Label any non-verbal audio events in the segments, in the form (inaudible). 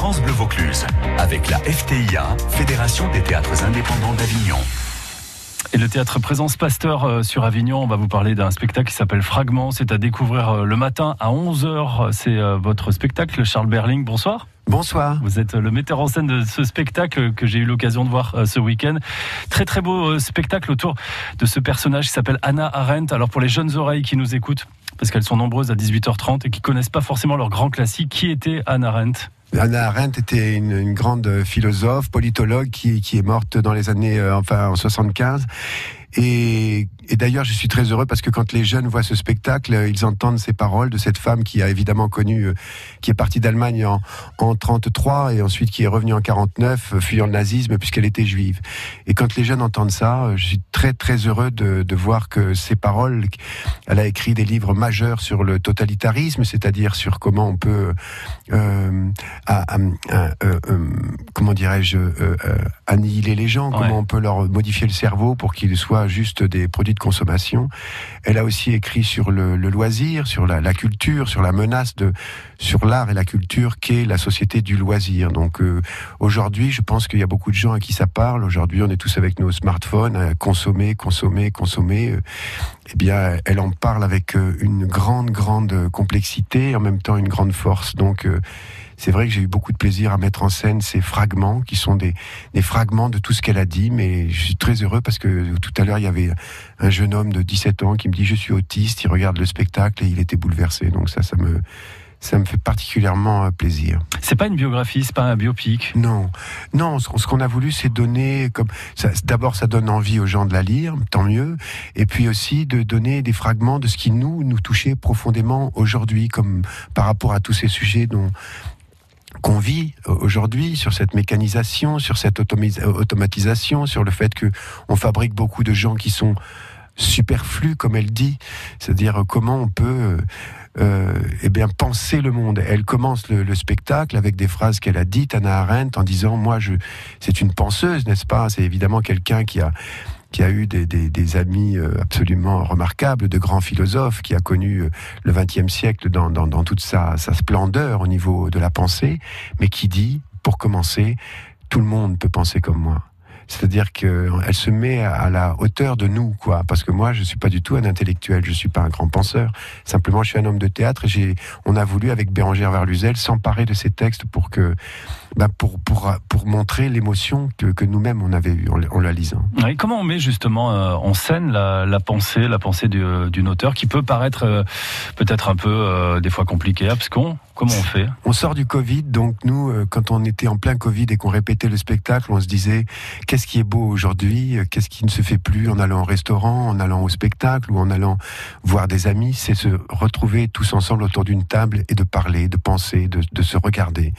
France Bleu Vaucluse, avec la FTIA, Fédération des théâtres indépendants d'Avignon. Et le théâtre Présence Pasteur euh, sur Avignon, on va vous parler d'un spectacle qui s'appelle Fragment. C'est à découvrir euh, le matin à 11h. C'est euh, votre spectacle. Charles Berling, bonsoir. Bonsoir. Vous êtes le metteur en scène de ce spectacle que j'ai eu l'occasion de voir ce week-end. Très très beau spectacle autour de ce personnage qui s'appelle Anna Arendt. Alors pour les jeunes oreilles qui nous écoutent, parce qu'elles sont nombreuses à 18h30 et qui connaissent pas forcément leur grand classique, qui était Anna Arendt? Anna Arendt était une, grande philosophe, politologue qui, qui, est morte dans les années, euh, enfin en 75 et, et d'ailleurs, je suis très heureux parce que quand les jeunes voient ce spectacle, ils entendent ces paroles de cette femme qui a évidemment connu, euh, qui est partie d'Allemagne en, en 33 et ensuite qui est revenue en 49, euh, fuyant le nazisme puisqu'elle était juive. Et quand les jeunes entendent ça, euh, je suis très très heureux de, de voir que ces paroles, elle a écrit des livres majeurs sur le totalitarisme, c'est-à-dire sur comment on peut, euh, à, à, euh, comment dirais-je, annihiler les gens, comment on peut leur modifier le cerveau pour qu'ils soient juste des produits de consommation. Elle a aussi écrit sur le, loisir, sur la, culture, sur la menace de, sur l'art et la culture qu'est la société du loisir. Donc euh, aujourd'hui, je pense qu'il y a beaucoup de gens à qui ça parle. Aujourd'hui, on est tous avec nos smartphones à consommer, consommer, consommer. Euh, eh bien, elle en parle avec euh, une grande, grande complexité, en même temps une grande force. Donc c'est vrai que j'ai eu beaucoup de plaisir à mettre en scène ces fragments qui sont des, des fragments de tout ce qu'elle a dit, mais je suis très heureux parce que tout à l'heure, il y avait un jeune homme de 17 ans qui me dit je suis autiste, il regarde le spectacle et il était bouleversé. Donc ça, ça me, ça me fait particulièrement euh, plaisir. C'est pas une biographie, c'est pas un biopic? Non, non. Ce qu'on a voulu, c'est donner comme d'abord, ça donne envie aux gens de la lire, tant mieux, et puis aussi de donner des fragments de ce qui nous nous touchait profondément aujourd'hui, comme par rapport à tous ces sujets dont qu'on vit aujourd'hui sur cette mécanisation, sur cette automatisation, sur le fait que on fabrique beaucoup de gens qui sont superflus, comme elle dit, c'est-à-dire comment on peut euh, eh bien penser le monde. Elle commence le, le spectacle avec des phrases qu'elle a dites, Anna Arendt, en disant moi je, c'est une penseuse, n'est-ce pas? C'est évidemment quelqu'un qui a qui a eu des, des, des, amis euh, absolument remarquables, de grands philosophes, qui a connu euh, le XXe siècle dans, dans, dans toute sa, sa splendeur au niveau de la pensée, mais qui dit, pour commencer, tout le monde peut penser comme moi. C'est-à-dire qu'elle se met à la hauteur de nous, quoi. Parce que moi, je suis pas du tout un intellectuel, je suis pas un grand penseur. Simplement, je suis un homme de théâtre et on a voulu avec Bérangère Verluzel s'emparer de ces textes pour que, bah pour, pour, pour montrer l'émotion que, que nous-mêmes on avait eue en, la lisant. Et comment on met justement euh, en scène la, la pensée, la pensée d'une auteur qui peut paraître euh, peut-être un peu euh, des fois compliquée, abscon Comment on fait? On sort du Covid, donc nous, euh, quand on était en plein Covid et qu'on répétait le spectacle, on se disait qu'est-ce qui est beau aujourd'hui, euh, qu'est-ce qui ne se fait plus en allant au restaurant, en allant au spectacle ou en allant voir des amis, c'est se retrouver tous ensemble autour d'une table et de parler, de penser, de, de se regarder.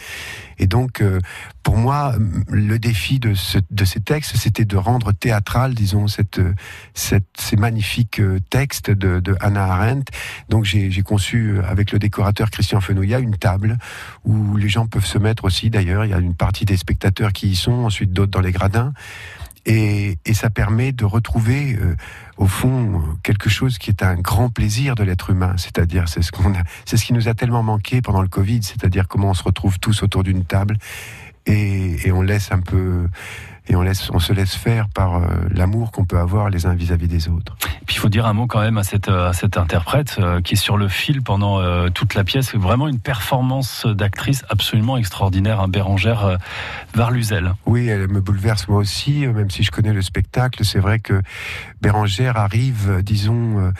Et donc, euh, pour moi, le défi de, ce, de ces textes, c'était de rendre théâtral, disons, ces magnifiques textes de, de Hannah Arendt. Donc, j'ai conçu avec le décorateur Christian Fenouillat une table où les gens peuvent se mettre aussi. D'ailleurs, il y a une partie des spectateurs qui y sont, ensuite d'autres dans les gradins. Et, et, ça permet de retrouver, euh, au fond, quelque chose qui est un grand plaisir de l'être humain. C'est-à-dire, c'est ce qu'on c'est ce qui nous a tellement manqué pendant le Covid. C'est-à-dire comment on se retrouve tous autour d'une table et, et on laisse un peu et on, laisse, on se laisse faire par euh, l'amour qu'on peut avoir les uns vis-à-vis des autres. Et puis il faut dire un mot quand même à cette, à cette interprète euh, qui est sur le fil pendant euh, toute la pièce. Vraiment une performance d'actrice absolument extraordinaire, un Bérangère Varluzel. Oui, elle me bouleverse moi aussi, même si je connais le spectacle. C'est vrai que Bérangère arrive, disons,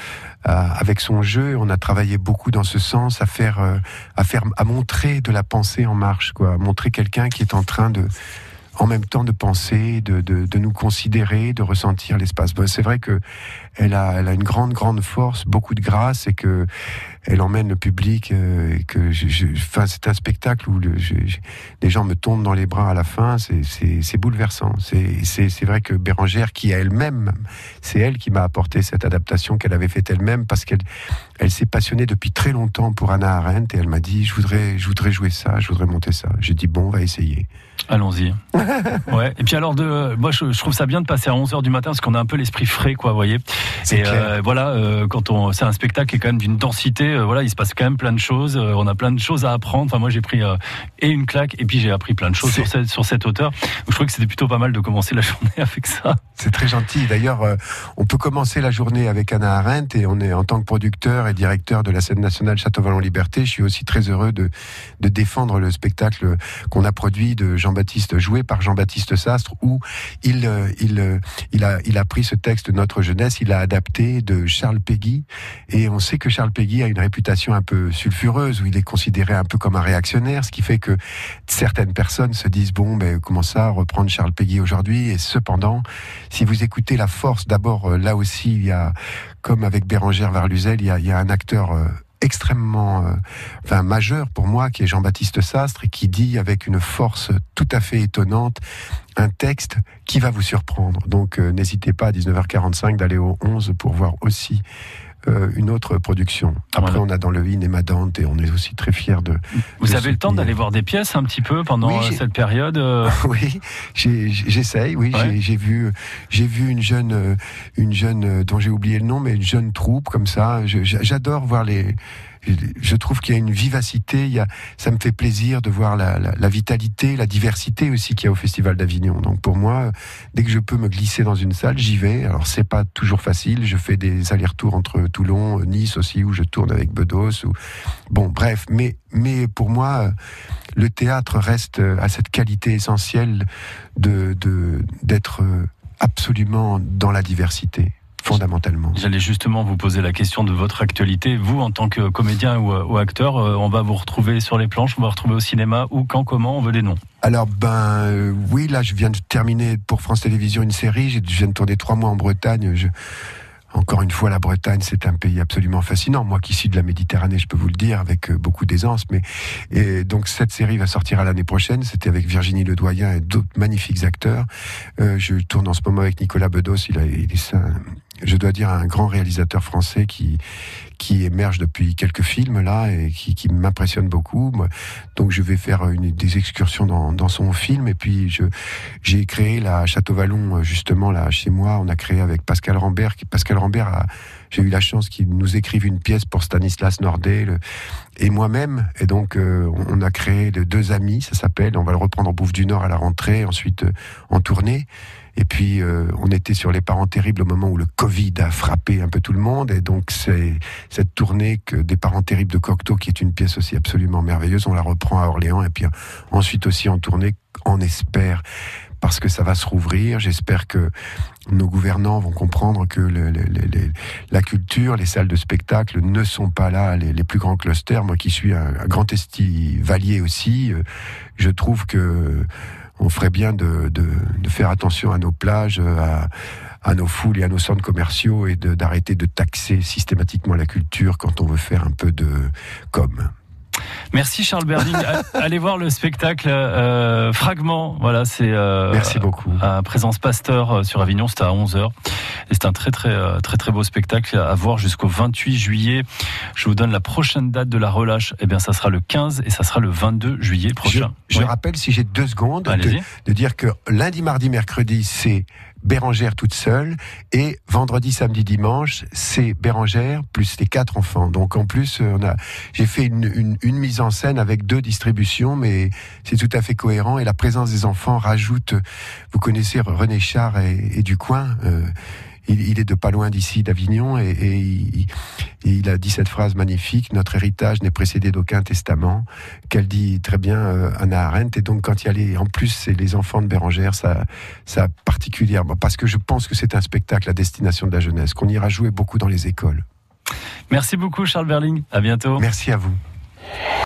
avec son jeu. On a travaillé beaucoup dans ce sens à faire, à faire, à montrer de la pensée en marche, quoi, à montrer quelqu'un qui est en train de en même temps de penser, de, de, de nous considérer, de ressentir l'espace. c'est vrai que elle a, elle a une grande, grande force, beaucoup de grâce et que elle emmène le public. Euh, et que je, je, enfin, c'est un spectacle où le, je, les gens me tombent dans les bras à la fin. C'est bouleversant. C'est vrai que Bérangère, qui a elle-même, c'est elle qui m'a apporté cette adaptation qu'elle avait faite elle-même parce qu'elle elle, s'est passionnée depuis très longtemps pour Anna Arendt et elle m'a dit je voudrais, je voudrais jouer ça, je voudrais monter ça. J'ai dit bon, on va essayer. Allons-y. (laughs) (laughs) ouais. Et puis alors, de, moi, je, trouve ça bien de passer à 11h du matin parce qu'on a un peu l'esprit frais, quoi, vous voyez. Et euh, voilà, euh, quand on, c'est un spectacle qui est quand même d'une densité, euh, voilà, il se passe quand même plein de choses. On a plein de choses à apprendre. Enfin, moi, j'ai pris et une claque et puis j'ai appris plein de choses sur cette, sur cette hauteur. je trouvais que c'était plutôt pas mal de commencer la (laughs) journée avec ça. C'est très gentil. D'ailleurs, on peut commencer la journée avec Anna Arendt et on est en tant que producteur et directeur de la scène nationale Château-Vallon-Liberté. Je suis aussi très heureux de, de défendre le spectacle qu'on a produit de Jean-Baptiste, joué par Jean-Baptiste Sastre, où il, il, il, a, il a pris ce texte Notre jeunesse, il l'a adapté de Charles Péguy. Et on sait que Charles Péguy a une réputation un peu sulfureuse, où il est considéré un peu comme un réactionnaire, ce qui fait que certaines personnes se disent, bon, mais comment ça, reprendre Charles Péguy aujourd'hui? Et cependant, si vous écoutez la force, d'abord, euh, là aussi, il y a, comme avec Bérangère Varluzel, il y a, il y a un acteur euh, extrêmement euh, enfin majeur pour moi qui est Jean-Baptiste Sastre et qui dit avec une force tout à fait étonnante un texte qui va vous surprendre. Donc n'hésitez pas à 19h45 d'aller au 11 pour voir aussi euh, une autre production. Après, on a dans le In et Madante et on est aussi très fiers de. Vous avez le temps d'aller voir des pièces un petit peu pendant euh, cette période euh (laughs) Oui, j'essaye. Oui, j'ai vu, j'ai vu une jeune, une jeune dont j'ai oublié le nom, mais une jeune troupe comme ça. J'adore voir les je trouve qu'il y a une vivacité. Ça me fait plaisir de voir la, vitalité, la diversité aussi qu'il y a au Festival d'Avignon. Donc pour moi, dès que je peux me glisser dans une salle, j'y vais. Alors c'est pas toujours facile. Je fais des allers-retours entre Toulon, Nice aussi, où je tourne avec Bedos. Ou... Bon, bref. Mais pour moi, le théâtre reste à cette qualité essentielle d'être absolument dans la diversité fondamentalement. J'allais justement vous poser la question de votre actualité. Vous, en tant que comédien ou, acteur, euh, on va vous retrouver sur les planches, on va vous retrouver au cinéma, ou quand, comment, on veut des noms alors ben euh, oui, là je viens de terminer pour France Télévisions une série. Je viens de tourner trois mois en Bretagne. Je, encore une fois, la Bretagne, c'est un pays absolument fascinant. Moi qui suis de la Méditerranée, je peux vous le dire avec euh, beaucoup d'aisance. Mais et donc cette série va sortir à l'année prochaine. C'était avec Virginie Ledoyen et d'autres magnifiques acteurs. Euh, je tourne en ce moment avec Nicolas Bedos. Il, a, il est un, je dois dire un grand réalisateur français qui qui émerge depuis quelques films là et qui, m'impressionne beaucoup. Donc je vais faire des excursions dans, son film et puis j'ai créé la Château Vallon justement là chez moi. On a créé avec Pascal Rambert. Pascal Rambert a j'ai eu la chance qu'il nous écrive une pièce pour Stanislas Nordet et moi-même. Et donc, euh, on a créé deux amis, ça s'appelle. On va le reprendre en Bouffe du Nord à la rentrée, ensuite euh, en tournée. Et puis, euh, on était sur Les Parents Terribles au moment où le Covid a frappé un peu tout le monde. Et donc, c'est cette tournée que des Parents Terribles de Cocteau, qui est une pièce aussi absolument merveilleuse, on la reprend à Orléans. Et puis, ensuite aussi en tournée, on espère parce que ça va se rouvrir. J'espère que nos gouvernants vont comprendre que la culture, les salles de spectacle ne sont pas là les, plus grands clusters. Moi qui suis un, grand estivalier aussi, euh, je trouve que on ferait bien de, de, faire attention à nos plages, à, à, nos foules et à nos centres commerciaux et d'arrêter de, de taxer systématiquement la culture quand on veut faire un peu de com. Merci Charles Berding. (laughs) Allez voir le spectacle euh, Fragment. Voilà, c'est euh, Merci beaucoup. à Présence Pasteur euh, sur Avignon, c'est à 11h. Et c'est un très très très très beau spectacle à voir jusqu'au 28 juillet. Je vous donne la prochaine date de la relâche. Eh bien, ça sera le 15 et ça sera le 22 juillet prochain. Je, rappelle, si j'ai deux secondes, de, de dire que lundi, mardi, mercredi, c'est Bérangère toute seule et vendredi, samedi, dimanche, c'est Bérangère plus les quatre enfants. Donc en plus, euh, on a, j'ai fait une, une, mise en scène avec deux distributions, mais c'est tout à fait cohérent et la présence des enfants rajoute. Vous connaissez René Char et, et du coin. Euh, il, est de pas loin d'ici, d'Avignon, et, il, a dit cette phrase magnifique Notre héritage n'est précédé d'aucun testament, qu'elle dit très bien euh, Anna Arendt. Et donc, quand il y a les, en plus, c'est les enfants de Bérangère, ça, ça particulièrement, parce que je pense que c'est un spectacle à destination de la jeunesse, qu'on ira jouer beaucoup dans les écoles. Merci beaucoup, Charles Berling. À bientôt. Merci à vous.